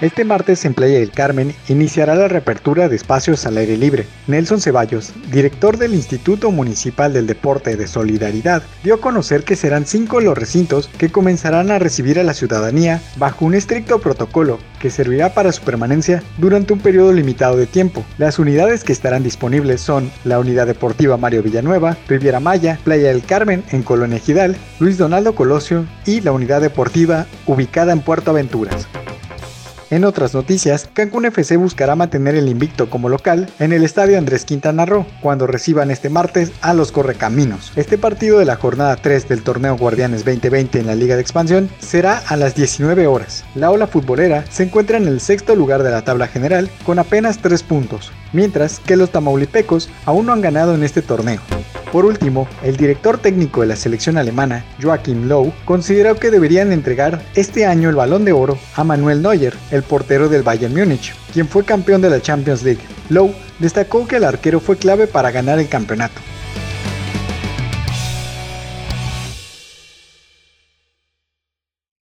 Este martes en Playa del Carmen iniciará la reapertura de espacios al aire libre. Nelson Ceballos, director del Instituto Municipal del Deporte de Solidaridad, dio a conocer que serán cinco los recintos que comenzarán a recibir a la ciudadanía bajo un estricto protocolo que servirá para su permanencia durante un periodo limitado de tiempo. Las unidades que estarán disponibles son la Unidad Deportiva Mario Villanueva, Riviera Maya, Playa del Carmen en Colonia Gidal, Luis Donaldo Colosio y la Unidad Deportiva ubicada en Puerto Aventuras. En otras noticias, Cancún FC buscará mantener el invicto como local en el estadio Andrés Quintana Roo cuando reciban este martes a los Correcaminos. Este partido de la jornada 3 del torneo Guardianes 2020 en la Liga de Expansión será a las 19 horas. La ola futbolera se encuentra en el sexto lugar de la tabla general con apenas 3 puntos, mientras que los tamaulipecos aún no han ganado en este torneo. Por último, el director técnico de la selección alemana, Joachim Low, consideró que deberían entregar este año el balón de oro a Manuel Neuer, el portero del Bayern Múnich, quien fue campeón de la Champions League. Low destacó que el arquero fue clave para ganar el campeonato.